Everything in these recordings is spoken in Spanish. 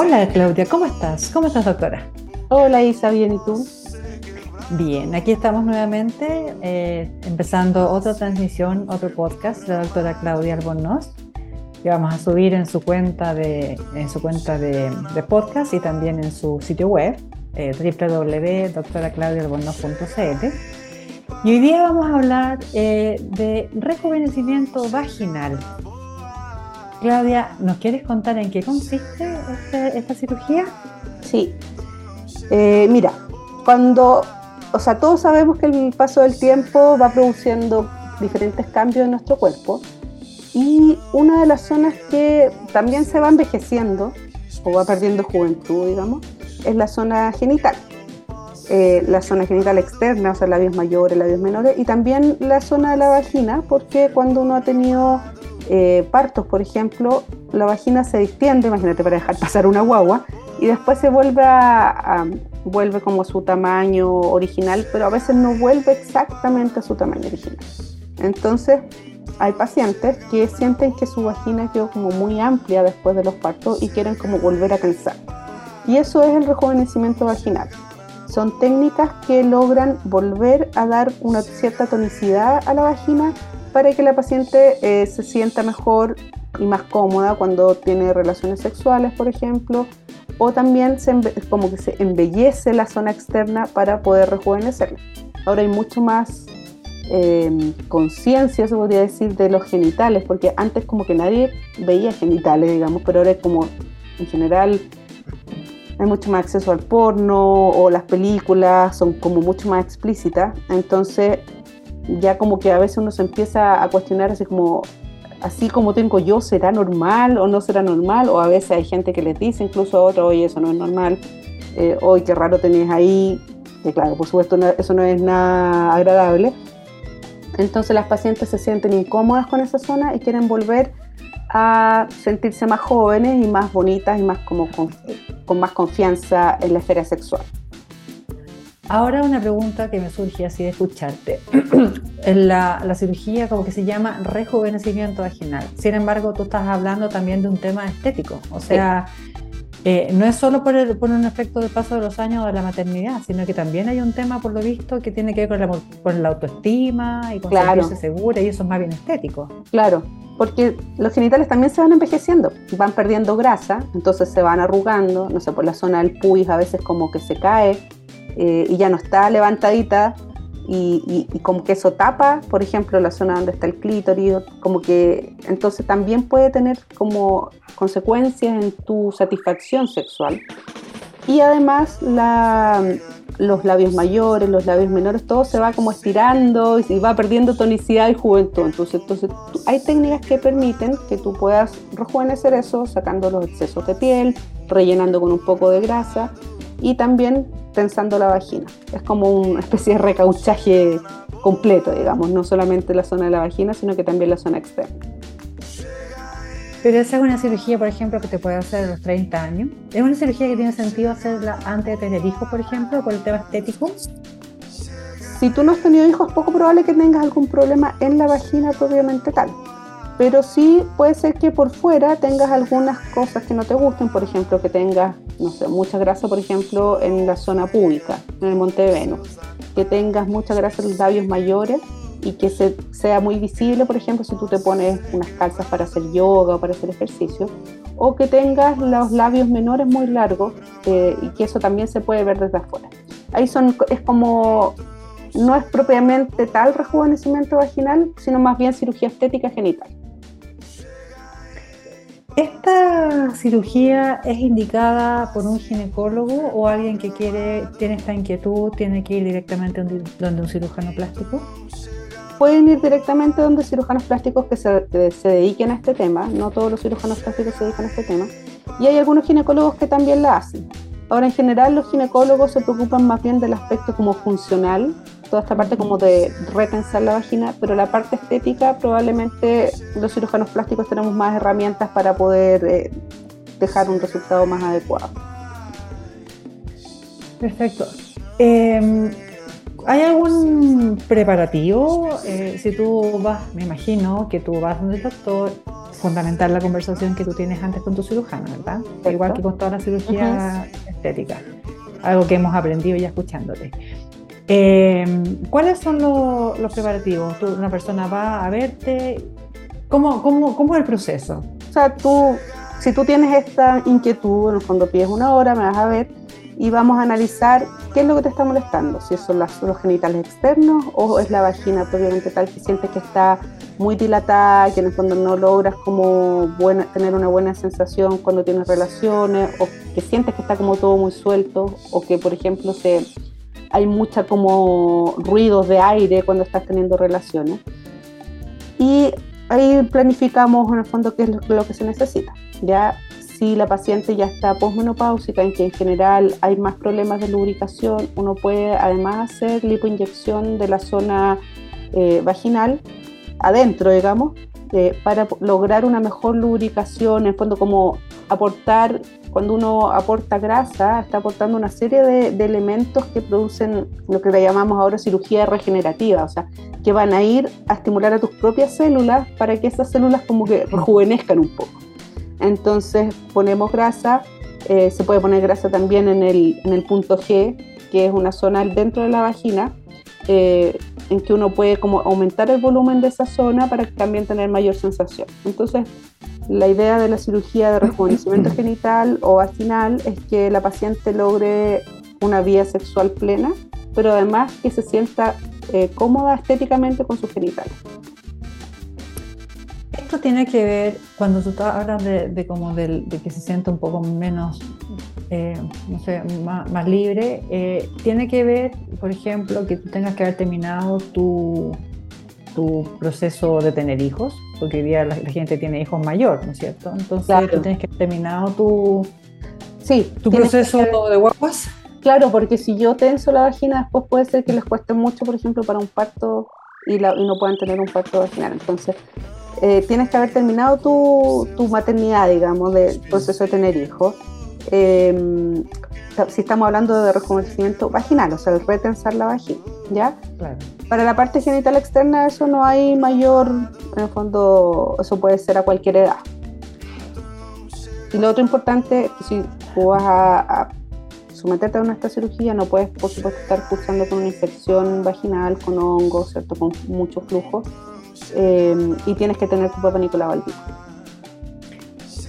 Hola Claudia, ¿cómo estás? ¿Cómo estás doctora? Hola Isa, bien, ¿y tú? Bien, aquí estamos nuevamente eh, empezando otra transmisión, otro podcast de la doctora Claudia Albornoz que vamos a subir en su cuenta de, en su cuenta de, podcast y también en su sitio web eh, www.doctoraclaudialbornoz.cl y hoy día vamos a hablar eh, de rejuvenecimiento vaginal. Claudia, ¿nos quieres contar en qué consiste este, esta cirugía? Sí. Eh, mira, cuando, o sea, todos sabemos que el paso del tiempo va produciendo diferentes cambios en nuestro cuerpo y una de las zonas que también se va envejeciendo o va perdiendo juventud, digamos, es la zona genital. Eh, la zona genital externa, o sea, labios mayores, labios menores, y también la zona de la vagina, porque cuando uno ha tenido eh, partos, por ejemplo, la vagina se distiende, imagínate, para dejar pasar una guagua, y después se vuelve, como a su tamaño original, pero a veces no vuelve exactamente a su tamaño original. Entonces, hay pacientes que sienten que su vagina quedó como muy amplia después de los partos y quieren como volver a calzar. Y eso es el rejuvenecimiento vaginal. Son técnicas que logran volver a dar una cierta tonicidad a la vagina para que la paciente eh, se sienta mejor y más cómoda cuando tiene relaciones sexuales, por ejemplo, o también se como que se embellece la zona externa para poder rejuvenecerla. Ahora hay mucho más eh, conciencia, se podría decir, de los genitales, porque antes como que nadie veía genitales, digamos, pero ahora es como en general hay mucho más acceso al porno o las películas son como mucho más explícitas, entonces ya como que a veces uno se empieza a cuestionar así como, así como tengo yo, ¿será normal o no será normal? O a veces hay gente que les dice incluso a otro, oye, eso no es normal, eh, hoy qué raro tenés ahí, que claro, por supuesto eso no es nada agradable. Entonces las pacientes se sienten incómodas con esa zona y quieren volver a sentirse más jóvenes y más bonitas y más como con más confianza en la esfera sexual. Ahora una pregunta que me surge así de escucharte. la, la, cirugía como que se llama rejuvenecimiento vaginal. Sin embargo, tú estás hablando también de un tema estético. O sea, eh, no es solo por, por, un efecto del paso de los años de la maternidad, sino que también hay un tema, por lo visto, que tiene que ver con la, con la autoestima y con claro. sentirse segura, y eso es más bien estético. Claro, porque los genitales también se van envejeciendo, van perdiendo grasa, entonces se van arrugando, no sé, por la zona del pubis a veces como que se cae eh, y ya no está levantadita y, como que eso tapa, por ejemplo, la zona donde está el clítoris, como que entonces también puede tener como consecuencias en tu satisfacción sexual. Y además los labios mayores, los labios menores, todo se va como estirando y va perdiendo tonicidad y juventud. Entonces, entonces hay técnicas que permiten que tú puedas rejuvenecer eso sacando los excesos de piel, rellenando con un poco de grasa y también tensando la vagina. Es como una especie de recauchaje completo, digamos, no solamente la zona de la vagina, sino que también la zona externa. Pero esa es una cirugía, por ejemplo, que te puede hacer a los 30 años. ¿Es una cirugía que tiene sentido hacerla antes de tener hijos, por ejemplo, por el tema estético? Si tú no has tenido hijos, es poco probable que tengas algún problema en la vagina propiamente tal pero sí puede ser que por fuera tengas algunas cosas que no te gusten, por ejemplo, que tengas, no sé, mucha grasa, por ejemplo, en la zona pública, en el Monte de Venus, que tengas mucha grasa en los labios mayores y que se, sea muy visible, por ejemplo, si tú te pones unas calzas para hacer yoga o para hacer ejercicio, o que tengas los labios menores muy largos eh, y que eso también se puede ver desde afuera. Ahí son, es como, no es propiamente tal rejuvenecimiento vaginal, sino más bien cirugía estética genital. ¿Esta cirugía es indicada por un ginecólogo o alguien que quiere, tiene esta inquietud, tiene que ir directamente donde un cirujano plástico? Pueden ir directamente donde cirujanos plásticos que se, se dediquen a este tema, no todos los cirujanos plásticos se dedican a este tema, y hay algunos ginecólogos que también la hacen. Ahora, en general, los ginecólogos se preocupan más bien del aspecto como funcional, toda esta parte como de retensar la vagina, pero la parte estética probablemente los cirujanos plásticos tenemos más herramientas para poder eh, dejar un resultado más adecuado. Perfecto. Em, ¿Hay algún preparativo? Eh, si tú vas, me imagino que tú vas donde el doctor, fundamental la conversación que tú tienes antes con tu cirujano, ¿verdad? Igual que con toda la cirugía estética, algo que hemos aprendido ya escuchándote. Em, ¿Cuáles son los preparativos? una persona va a verte, ¿cómo, cómo, cómo es el proceso? O sea, tú, si tú tienes esta inquietud, en el fondo pides una hora, me vas a ver y vamos a analizar qué es lo que te está molestando, si son los genitales externos o es la vagina propiamente tal que sientes que está muy dilatada, que en el fondo no logras como buena, tener una buena sensación cuando tienes relaciones o que sientes que está como todo muy suelto o que por ejemplo se, hay mucha como ruidos de aire cuando estás teniendo relaciones. Y ahí planificamos en el fondo qué es lo, lo que se necesita. Ya si la paciente ya está posmenopáusica, en que en general hay más problemas de lubricación, uno puede además hacer lipoinyección de la zona eh, vaginal, adentro, digamos, eh, para lograr una mejor lubricación, en fondo como aportar, cuando uno aporta grasa, está aportando una serie de, de, elementos que producen lo que le llamamos ahora cirugía regenerativa, o sea, que van a ir a estimular a tus propias células para que esas células como que rejuvenezcan un poco. Entonces ponemos grasa, eh, se puede poner grasa también en el, en el, punto G, que es una zona dentro de la vagina, eh, en que uno puede como aumentar el volumen de esa zona para también tener mayor sensación. Entonces, la idea de la cirugía de rejuvenecimiento genital o vaginal es que la paciente logre una vía sexual plena, pero además que se sienta eh, cómoda estéticamente con sus genitales esto tiene que ver, cuando tú hablas de, como de, que se siente un poco menos, eh, no sé, más, libre, eh, tiene que ver, por ejemplo, que tú tengas que haber terminado tu, tu proceso de tener hijos, porque hoy día la, gente tiene hijos mayor, ¿no es cierto? Entonces tú tienes que haber terminado tu, sí, tu proceso de guaguas. Claro, porque si yo tenso la vagina, después puede ser que les cueste mucho, por ejemplo, para un parto y, y no puedan tener un parto vaginal. Entonces, eh, tienes que haber terminado tu, tu, maternidad, digamos, del proceso de tener hijos. Eh, si estamos hablando de rejuvenecimiento vaginal, o sea, el retensar la vagina, ¿ya? Para la parte genital externa eso no hay mayor, en el fondo, eso puede ser a cualquier edad. Y lo otro importante si tú vas a, a someterte a una esta cirugía, no puedes, por supuesto, estar cursando con una infección vaginal, con hongos, ¿cierto? Con mucho flujo. Em, y tienes que tener tu papá Nicolau al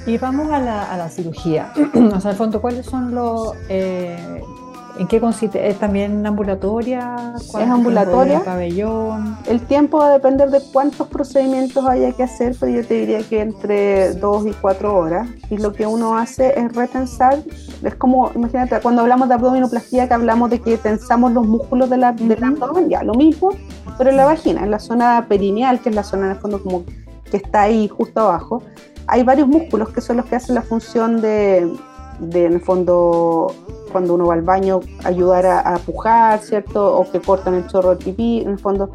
Y vamos a la, a la cirugía. o sea, al fondo, ¿cuáles son los... Eh, ¿En qué consiste? ¿Es también ambulatoria? Es ambulatoria. pabellón? El tiempo va a depender de cuántos procedimientos haya que hacer, pero yo te diría que entre dos y cuatro horas. Y lo que uno hace es retensar. Es como, imagínate, cuando hablamos de abdominoplastía, que hablamos de que tensamos los músculos de la, del abdomen, ya lo mismo, pero en la vagina, en la zona perineal, que es la zona en el fondo como que está ahí justo abajo, hay varios músculos que son los que hacen la función de, de en el fondo, cuando uno va al baño, ayudar a, pujar, ¿cierto? O que cortan el chorro de pipí, en el fondo.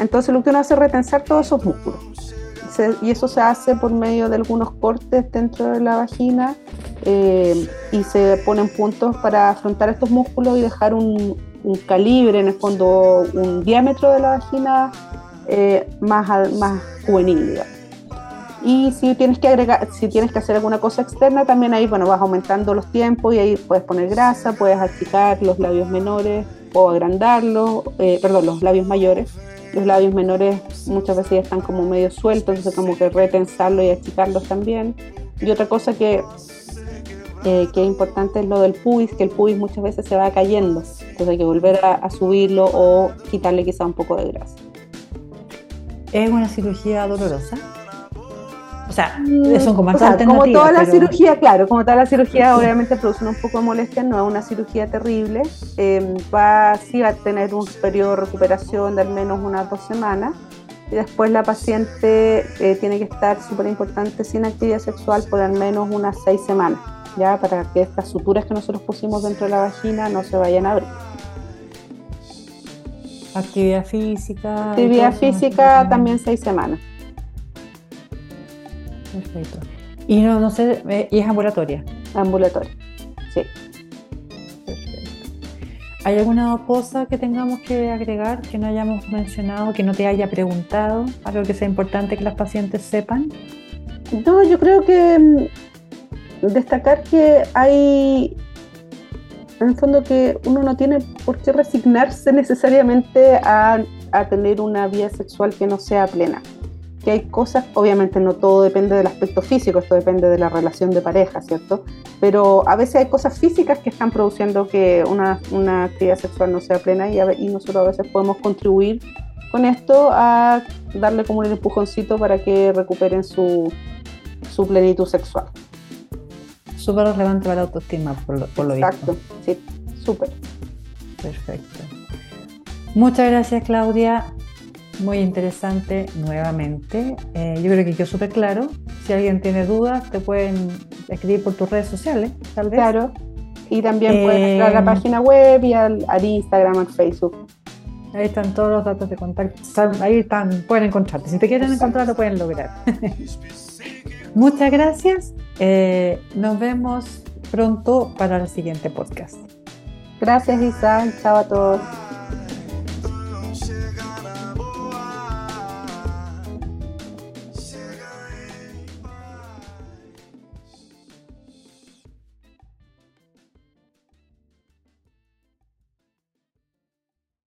Entonces lo que uno hace es retensar todos esos músculos. y eso se hace por medio de algunos cortes dentro de la vagina eh, y se ponen puntos para afrontar estos músculos y dejar un, un calibre, en el fondo un diámetro de la vagina eh, más, más juvenil, digamos. Y si tienes que agregar, si tienes que hacer alguna cosa externa, también ahí bueno, vas aumentando los tiempos y ahí puedes poner grasa, puedes achicar los labios menores o agrandarlos, eh, perdón, los labios mayores. Los labios menores muchas veces ya están como medio sueltos, entonces como que retensarlos y achicarlos también. Y otra cosa que, eh, que es importante es lo del pubis, que el pubis muchas veces se va cayendo, entonces hay que volver a, a subirlo o quitarle quizá un poco de grasa. ¿Es una cirugía dolorosa? O sea, son como, como toda la cirugía, claro, como toda la cirugía obviamente produce un poco de molestia, no es una cirugía terrible. Eh, va, sí va a tener un periodo de recuperación de al menos unas dos semanas. Y después la paciente eh, tiene que estar súper importante sin actividad sexual por al menos unas seis semanas, ya para que estas suturas que nosotros pusimos dentro de la vagina no se vayan a abrir. Actividad física. Actividad física también seis semanas. Perfecto. Y no, no sé, eh, ¿y es ambulatoria? Ambulatoria, sí. Perfecto. ¿Hay alguna cosa que tengamos que agregar que no hayamos mencionado, que no te haya preguntado? Algo que sea importante que las pacientes sepan. No, yo creo que mm, destacar que hay, en el fondo, que uno no tiene por qué resignarse necesariamente a, a tener una vida sexual que no sea plena que hay cosas, obviamente no todo depende del aspecto físico, esto depende de la relación de pareja, ¿cierto? Pero a veces hay cosas físicas que están produciendo que una, una actividad sexual no sea plena y, y nosotros a veces podemos contribuir con esto a darle como un empujoncito para que recuperen su, su plenitud sexual. Súper relevante para la autoestima, por lo, por lo Exacto, sí, súper. Perfecto. Muchas gracias, Claudia. Muy interesante nuevamente. Eh, yo creo que quedó súper claro. Si alguien tiene dudas, te pueden escribir por tus redes sociales, tal vez. Claro. Y también pueden entrar a la Eh, página web y al, al Instagram, al Facebook. Ahí están todos los datos de contacto. Ahí están, pueden encontrarte. Si te quieren encontrar, lo pueden lograr. Muchas gracias. Eh, nos vemos pronto para el siguiente podcast. Gracias, Isa. Chao a todos.